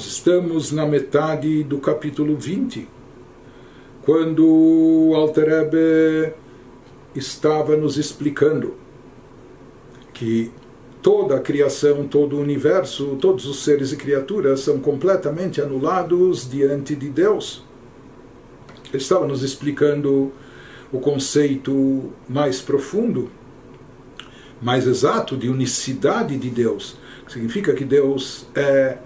Nós estamos na metade do capítulo 20, quando o Alter estava nos explicando que toda a criação, todo o universo, todos os seres e criaturas são completamente anulados diante de Deus. Ele estava nos explicando o conceito mais profundo, mais exato de unicidade de Deus. Significa que Deus é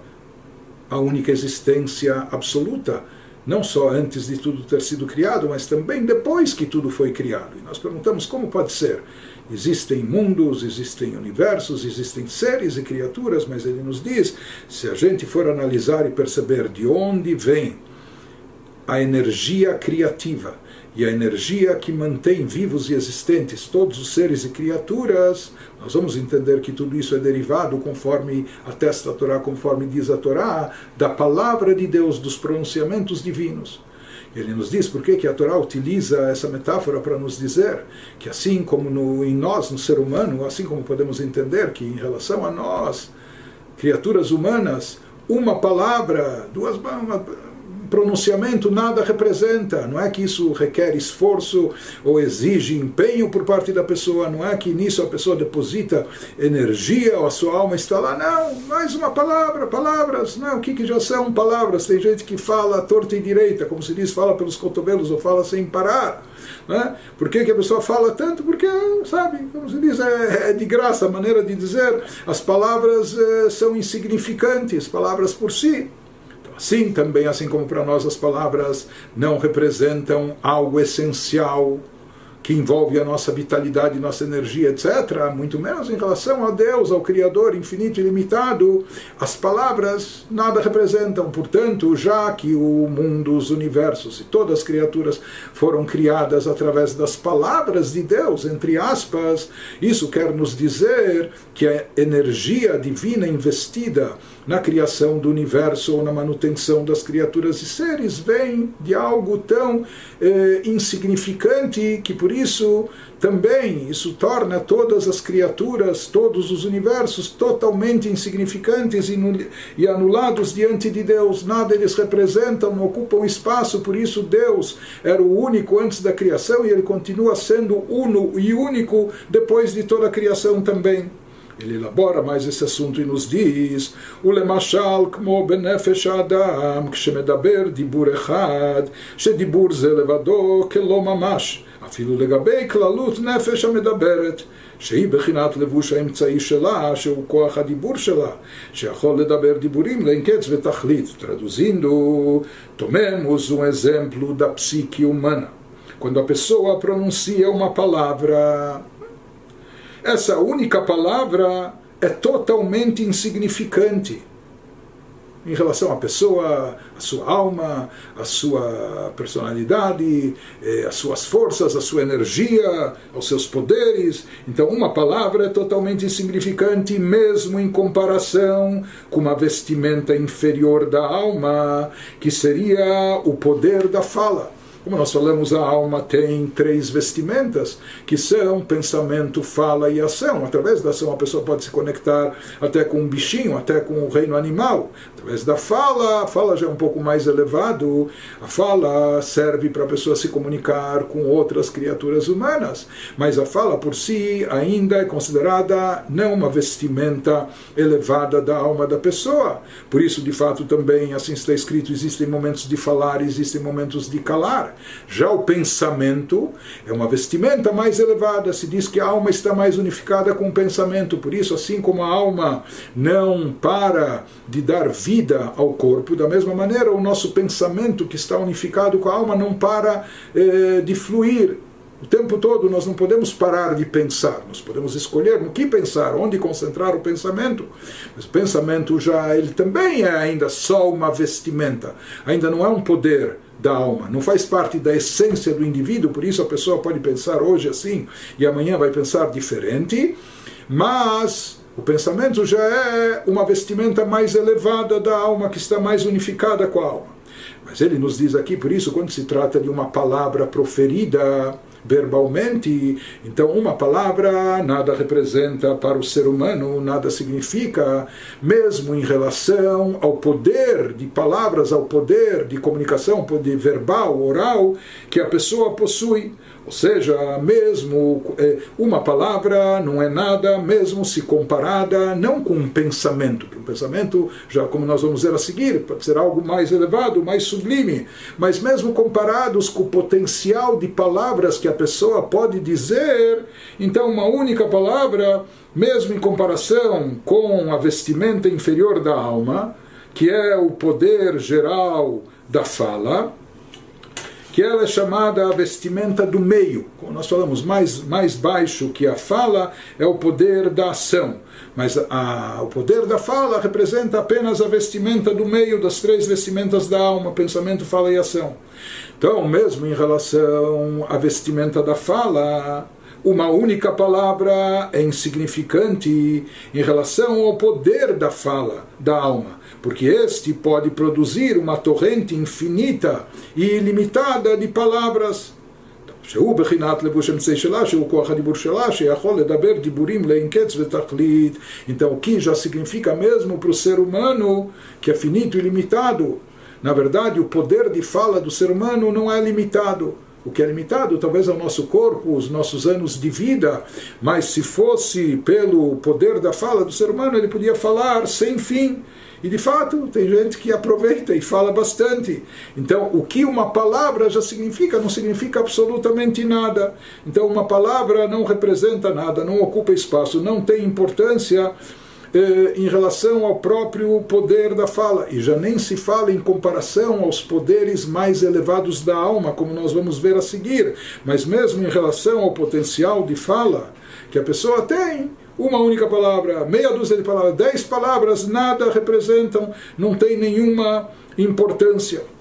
a única existência absoluta, não só antes de tudo ter sido criado, mas também depois que tudo foi criado. E nós perguntamos como pode ser Existem mundos, existem universos, existem seres e criaturas, mas ele nos diz: se a gente for analisar e perceber de onde vem a energia criativa e a energia que mantém vivos e existentes todos os seres e criaturas, nós vamos entender que tudo isso é derivado, conforme atesta a Torá, conforme diz a Torá, da palavra de Deus, dos pronunciamentos divinos. Ele nos diz por que a Torá utiliza essa metáfora para nos dizer que assim como no, em nós, no ser humano, assim como podemos entender que em relação a nós, criaturas humanas, uma palavra, duas pronunciamento nada representa. Não é que isso requer esforço ou exige empenho por parte da pessoa, não é que nisso a pessoa deposita energia ou a sua alma está lá. Não, mais uma palavra, palavras. Não, o que, que já são palavras? Tem gente que fala torta e direita, como se diz, fala pelos cotovelos ou fala sem parar. Né? Por que, que a pessoa fala tanto? Porque, sabe, como se diz, é, é de graça a maneira de dizer. As palavras é, são insignificantes, palavras por si. Assim também, assim como para nós as palavras não representam algo essencial que envolve a nossa vitalidade, nossa energia, etc., muito menos em relação a Deus, ao Criador infinito e limitado, as palavras nada representam. Portanto, já que o mundo, os universos e todas as criaturas foram criadas através das palavras de Deus, entre aspas, isso quer nos dizer que a energia divina investida na criação do universo ou na manutenção das criaturas e seres vem de algo tão eh, insignificante que por isso também isso torna todas as criaturas, todos os universos totalmente insignificantes e anulados diante de Deus. Nada eles representam, não ocupam espaço, por isso Deus era o único antes da criação e ele continua sendo uno e único depois de toda a criação também. Ele elabora mais esse assunto e nos diz: ולמשל כמו בנפש האדם, כשמדבר דיבור אחד, שדיבור זה לבדו כלא ממש, אפילו לגבי כללות נפש המדברת, שהיא בחינת לבוש האמצעי שלה, שהוא כוח הדיבור שלה, שיכול לדבר דיבורים לאין קץ ותכלית. Traduzindo, tomemos um exemplo da psique humana. Quando a pessoa pronuncia uma palavra essa única palavra é totalmente insignificante em relação à pessoa, à sua alma, à sua personalidade, eh, às suas forças, à sua energia, aos seus poderes. Então, uma palavra é totalmente insignificante, mesmo em comparação com uma vestimenta inferior da alma, que seria o poder da fala. Como nós falamos, a alma tem três vestimentas, que são pensamento, fala e ação. Através da ação, a pessoa pode se conectar até com um bichinho, até com o reino animal. Através da fala, a fala já é um pouco mais elevado. A fala serve para a pessoa se comunicar com outras criaturas humanas. Mas a fala por si ainda é considerada não uma vestimenta elevada da alma da pessoa. Por isso, de fato, também, assim está escrito, existem momentos de falar, existem momentos de calar. Já o pensamento é uma vestimenta mais elevada, se diz que a alma está mais unificada com o pensamento, por isso, assim como a alma não para de dar vida ao corpo, da mesma maneira, o nosso pensamento que está unificado com a alma não para eh, de fluir. O tempo todo nós não podemos parar de pensar, nós podemos escolher no que pensar, onde concentrar o pensamento. Mas o pensamento já ele também é ainda só uma vestimenta, ainda não é um poder da alma, não faz parte da essência do indivíduo, por isso a pessoa pode pensar hoje assim e amanhã vai pensar diferente, mas o pensamento já é uma vestimenta mais elevada da alma, que está mais unificada com a alma. Mas ele nos diz aqui, por isso, quando se trata de uma palavra proferida, verbalmente. Então, uma palavra nada representa para o ser humano, nada significa, mesmo em relação ao poder de palavras, ao poder de comunicação, poder verbal, oral, que a pessoa possui. Ou seja, mesmo é, uma palavra não é nada, mesmo se comparada não com um pensamento, que um pensamento, já como nós vamos ver a seguir, pode ser algo mais elevado, mais sublime, mas mesmo comparados com o potencial de palavras que a pessoa pode dizer, então uma única palavra, mesmo em comparação com a vestimenta inferior da alma, que é o poder geral da fala, que ela é chamada a vestimenta do meio. Como nós falamos, mais, mais baixo que a fala é o poder da ação. Mas a, o poder da fala representa apenas a vestimenta do meio das três vestimentas da alma, pensamento, fala e ação. Então, mesmo em relação à vestimenta da fala, uma única palavra é insignificante em relação ao poder da fala da alma porque este pode produzir uma torrente infinita e ilimitada de palavras. שהוא בחינת לבוש אמצעי שלה, שהוא כוח הדיבור שלה, שיכול לדבר דיבורים לאין קץ ותכלית. Então, o que já significa mesmo para o ser humano, que é finito e limitado. Na verdade, o poder de fala do ser humano não é limitado. O que é limitado talvez é o nosso corpo, os nossos anos de vida, mas se fosse pelo poder da fala do ser humano, ele podia falar sem fim. E de fato, tem gente que aproveita e fala bastante. Então, o que uma palavra já significa, não significa absolutamente nada. Então, uma palavra não representa nada, não ocupa espaço, não tem importância em relação ao próprio poder da fala. E já nem se fala em comparação aos poderes mais elevados da alma, como nós vamos ver a seguir. Mas mesmo em relação ao potencial de fala que a pessoa tem uma única palavra, meia dúzia de palavras, dez palavras, nada representam, não tem nenhuma importância.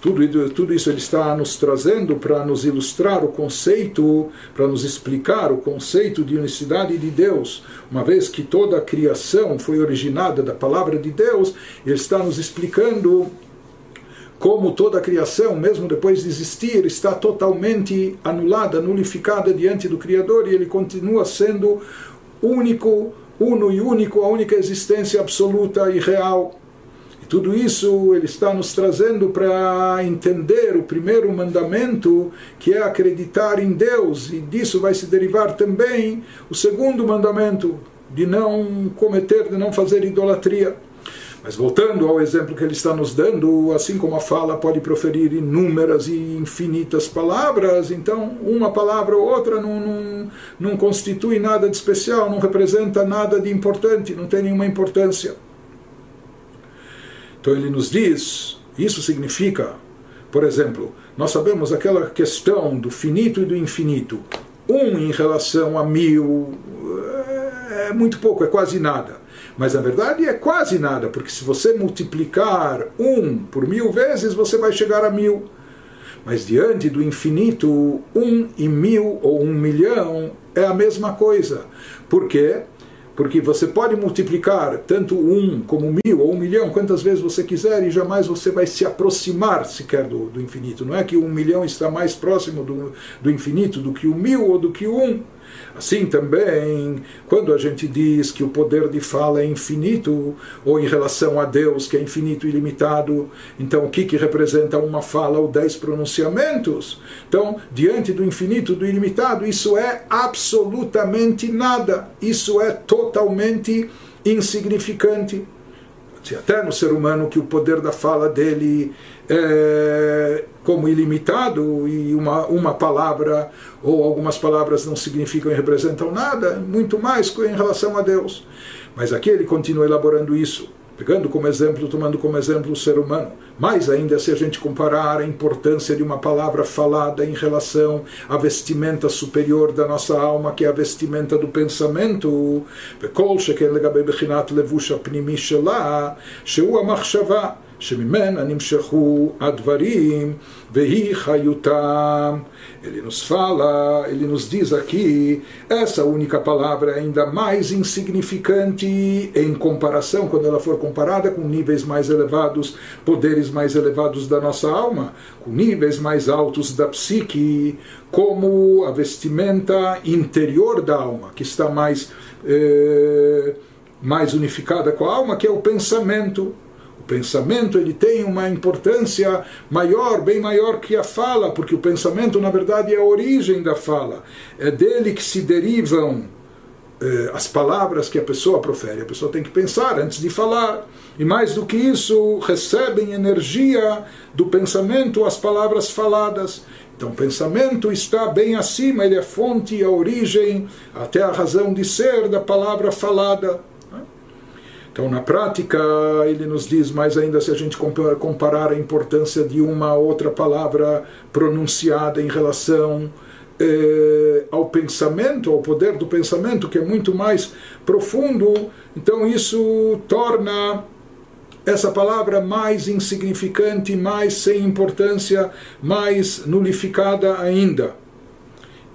Tudo, tudo isso ele está nos trazendo para nos ilustrar o conceito, para nos explicar o conceito de unicidade de Deus. Uma vez que toda a criação foi originada da palavra de Deus, ele está nos explicando como toda a criação, mesmo depois de existir, está totalmente anulada, nulificada diante do Criador e ele continua sendo único, uno e único, a única existência absoluta e real. Tudo isso ele está nos trazendo para entender o primeiro mandamento, que é acreditar em Deus, e disso vai se derivar também o segundo mandamento, de não cometer, de não fazer idolatria. Mas voltando ao exemplo que ele está nos dando, assim como a fala pode proferir inúmeras e infinitas palavras, então uma palavra ou outra não, não, não constitui nada de especial, não representa nada de importante, não tem nenhuma importância. Então ele nos diz, isso significa, por exemplo, nós sabemos aquela questão do finito e do infinito. Um em relação a mil é muito pouco, é quase nada. Mas na verdade é quase nada, porque se você multiplicar um por mil vezes, você vai chegar a mil. Mas diante do infinito, um e mil ou um milhão é a mesma coisa. Por quê? Porque você pode multiplicar tanto um como mil ou um milhão, quantas vezes você quiser, e jamais você vai se aproximar sequer do, do infinito. Não é que um milhão está mais próximo do, do infinito do que o mil ou do que o um. Assim também, quando a gente diz que o poder de fala é infinito, ou em relação a Deus, que é infinito e ilimitado, então o que, que representa uma fala ou dez pronunciamentos? Então, diante do infinito, do ilimitado, isso é absolutamente nada, isso é totalmente insignificante. Se até no ser humano que o poder da fala dele é como ilimitado e uma, uma palavra ou algumas palavras não significam e representam nada, muito mais em relação a Deus. Mas aqui ele continua elaborando isso, pegando como exemplo, tomando como exemplo o ser humano. Mais ainda se a gente comparar a importância de uma palavra falada em relação à vestimenta superior da nossa alma, que é a vestimenta do pensamento, וכל שכן לגבי בחינת לבוש הפנימי שלה, שהוא המחשבה שממנה נמשכו הדברים והיא חיותם. Ele nos fala, ele nos diz aqui, essa única palavra é ainda mais insignificante em comparação, quando ela for comparada com níveis mais elevados, poderes mais elevados da nossa alma, com níveis mais altos da psique, como a vestimenta interior da alma, que está mais, eh, mais unificada com a alma, que é o pensamento pensamento ele tem uma importância maior, bem maior que a fala, porque o pensamento, na verdade, é a origem da fala. É dele que se derivam eh, as palavras que a pessoa profere. A pessoa tem que pensar antes de falar. E mais do que isso, recebem energia do pensamento as palavras faladas. Então, o pensamento está bem acima, ele é fonte, a origem, até a razão de ser da palavra falada. Então, na prática, ele nos diz mais ainda se a gente comparar a importância de uma outra palavra pronunciada em relação eh, ao pensamento, ao poder do pensamento, que é muito mais profundo, então isso torna essa palavra mais insignificante, mais sem importância, mais nulificada ainda.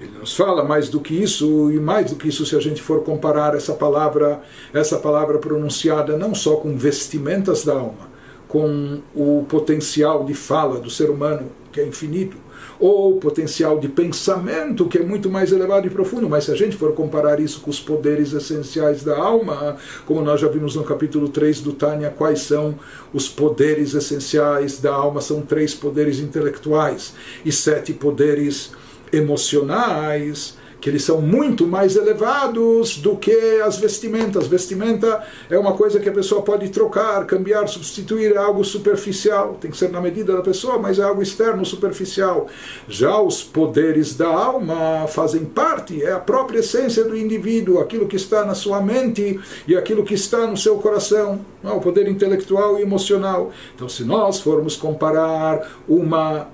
Ele nos fala mais do que isso, e mais do que isso, se a gente for comparar essa palavra, essa palavra pronunciada não só com vestimentas da alma, com o potencial de fala do ser humano, que é infinito, ou o potencial de pensamento, que é muito mais elevado e profundo, mas se a gente for comparar isso com os poderes essenciais da alma, como nós já vimos no capítulo 3 do Tânia, quais são os poderes essenciais da alma? São três poderes intelectuais e sete poderes emocionais, que eles são muito mais elevados do que as vestimentas. Vestimenta é uma coisa que a pessoa pode trocar, cambiar, substituir, é algo superficial. Tem que ser na medida da pessoa, mas é algo externo, superficial. Já os poderes da alma fazem parte, é a própria essência do indivíduo, aquilo que está na sua mente e aquilo que está no seu coração, é? o poder intelectual e emocional. Então, se nós formos comparar uma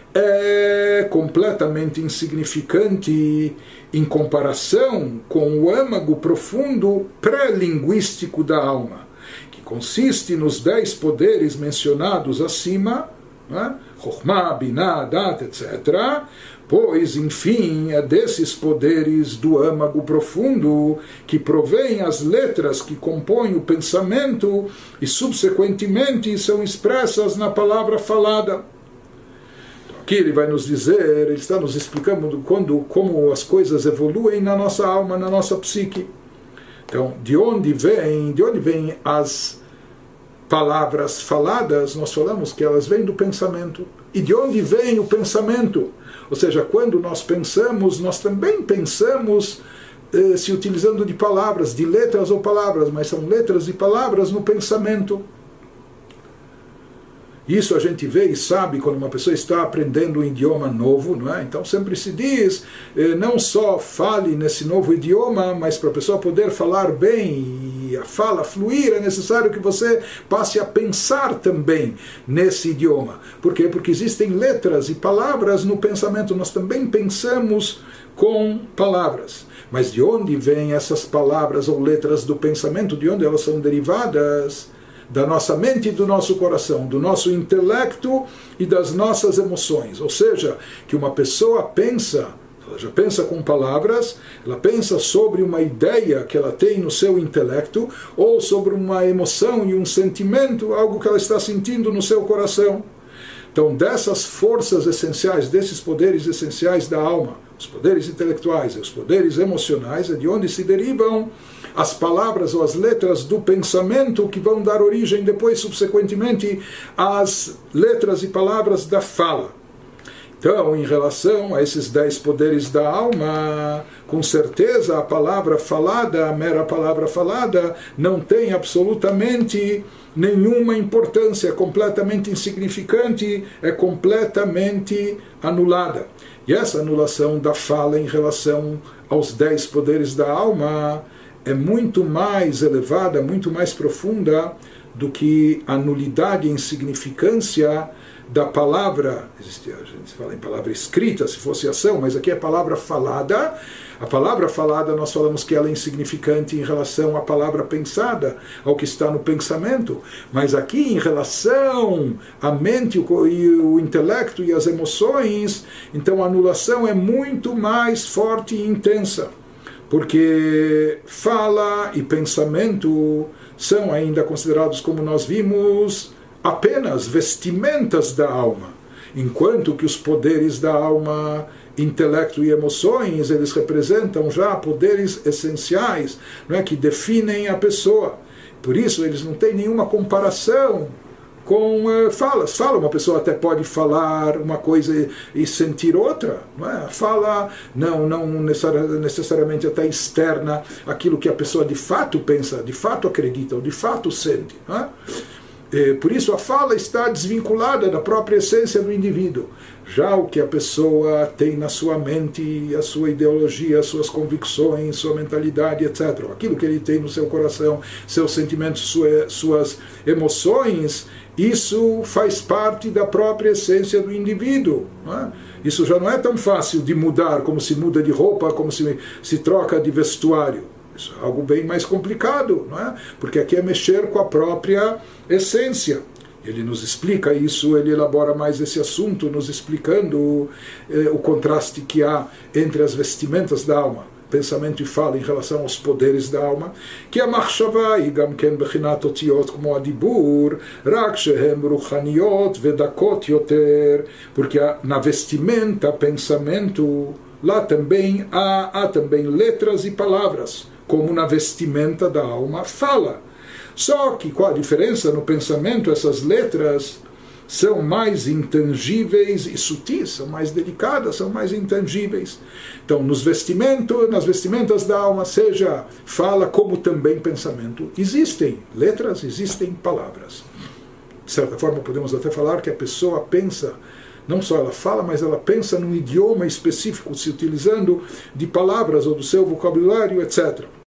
é completamente insignificante em comparação com o âmago profundo pré-linguístico da alma, que consiste nos dez poderes mencionados acima, né? Chokhmah, Binah, Dat, etc., pois, enfim, é desses poderes do âmago profundo que provém as letras que compõem o pensamento e, subsequentemente, são expressas na palavra falada. Aqui ele vai nos dizer, ele está nos explicando quando, como as coisas evoluem na nossa alma, na nossa psique. Então, de onde vem, de onde vêm as palavras faladas? Nós falamos que elas vêm do pensamento. E de onde vem o pensamento? Ou seja, quando nós pensamos, nós também pensamos eh, se utilizando de palavras, de letras ou palavras, mas são letras e palavras no pensamento. Isso a gente vê e sabe quando uma pessoa está aprendendo um idioma novo, não é? Então sempre se diz, eh, não só fale nesse novo idioma, mas para a pessoa poder falar bem a fala fluir, é necessário que você passe a pensar também nesse idioma. Por quê? Porque existem letras e palavras no pensamento, nós também pensamos com palavras. Mas de onde vêm essas palavras ou letras do pensamento? De onde elas são derivadas? Da nossa mente e do nosso coração, do nosso intelecto e das nossas emoções. Ou seja, que uma pessoa pensa, ela já pensa com palavras, ela pensa sobre uma ideia que ela tem no seu intelecto, ou sobre uma emoção e um sentimento, algo que ela está sentindo no seu coração. Então, dessas forças essenciais, desses poderes essenciais da alma, os poderes intelectuais e os poderes emocionais, é de onde se derivam as palavras ou as letras do pensamento que vão dar origem depois, subsequentemente, às letras e palavras da fala. Então, em relação a esses dez poderes da alma, com certeza a palavra falada, a mera palavra falada, não tem absolutamente nenhuma importância, é completamente insignificante, é completamente anulada. E essa anulação da fala em relação aos dez poderes da alma é muito mais elevada, muito mais profunda do que a nulidade e insignificância da palavra, a gente fala em palavra escrita, se fosse ação, mas aqui é palavra falada. A palavra falada, nós falamos que ela é insignificante em relação à palavra pensada, ao que está no pensamento. Mas aqui, em relação à mente e o intelecto e as emoções, então a anulação é muito mais forte e intensa. Porque fala e pensamento são ainda considerados, como nós vimos, apenas vestimentas da alma, enquanto que os poderes da alma, intelecto e emoções, eles representam já poderes essenciais, não é que definem a pessoa. Por isso eles não têm nenhuma comparação com uh, falas. Fala, uma pessoa até pode falar uma coisa e, sentir outra. Não é? Fala, não, não necessariamente até externa aquilo que a pessoa de fato pensa, de fato acredita, ou de fato sente. Não é? É, por isso a fala está desvinculada da própria essência do indivíduo. Já o que a pessoa tem na sua mente, a sua ideologia, as suas convicções, sua mentalidade, etc. Aquilo que ele tem no seu coração, seus sentimentos, suas emoções, isso faz parte da própria essência do indivíduo. É? Isso já não é tão fácil de mudar como se muda de roupa, como se, se troca de vestuário. Isso é algo bem mais complicado, não é? Porque aqui é mexer com a própria essência. Ele nos explica isso, ele elabora mais esse assunto, nos explicando eh, o contraste que há entre as vestimentas da alma, pensamento e fala em relação aos poderes da alma, que a machshava e gam ken bechinat otiot como a dibur, rak shehem ruchaniot vedakot yoter, porque na vestimenta, pensamento, lá também há, há também letras e palavras como na vestimenta da alma fala. Só que qual a diferença no pensamento? Essas letras são mais intangíveis e sutis, são mais delicadas, são mais intangíveis. Então, nos vestimentos, nas vestimentas da alma, seja fala como também pensamento, existem letras, existem palavras. De certa forma, podemos até falar que a pessoa pensa não só ela fala, mas ela pensa num idioma específico, se utilizando de palavras ou do seu vocabulário, etc.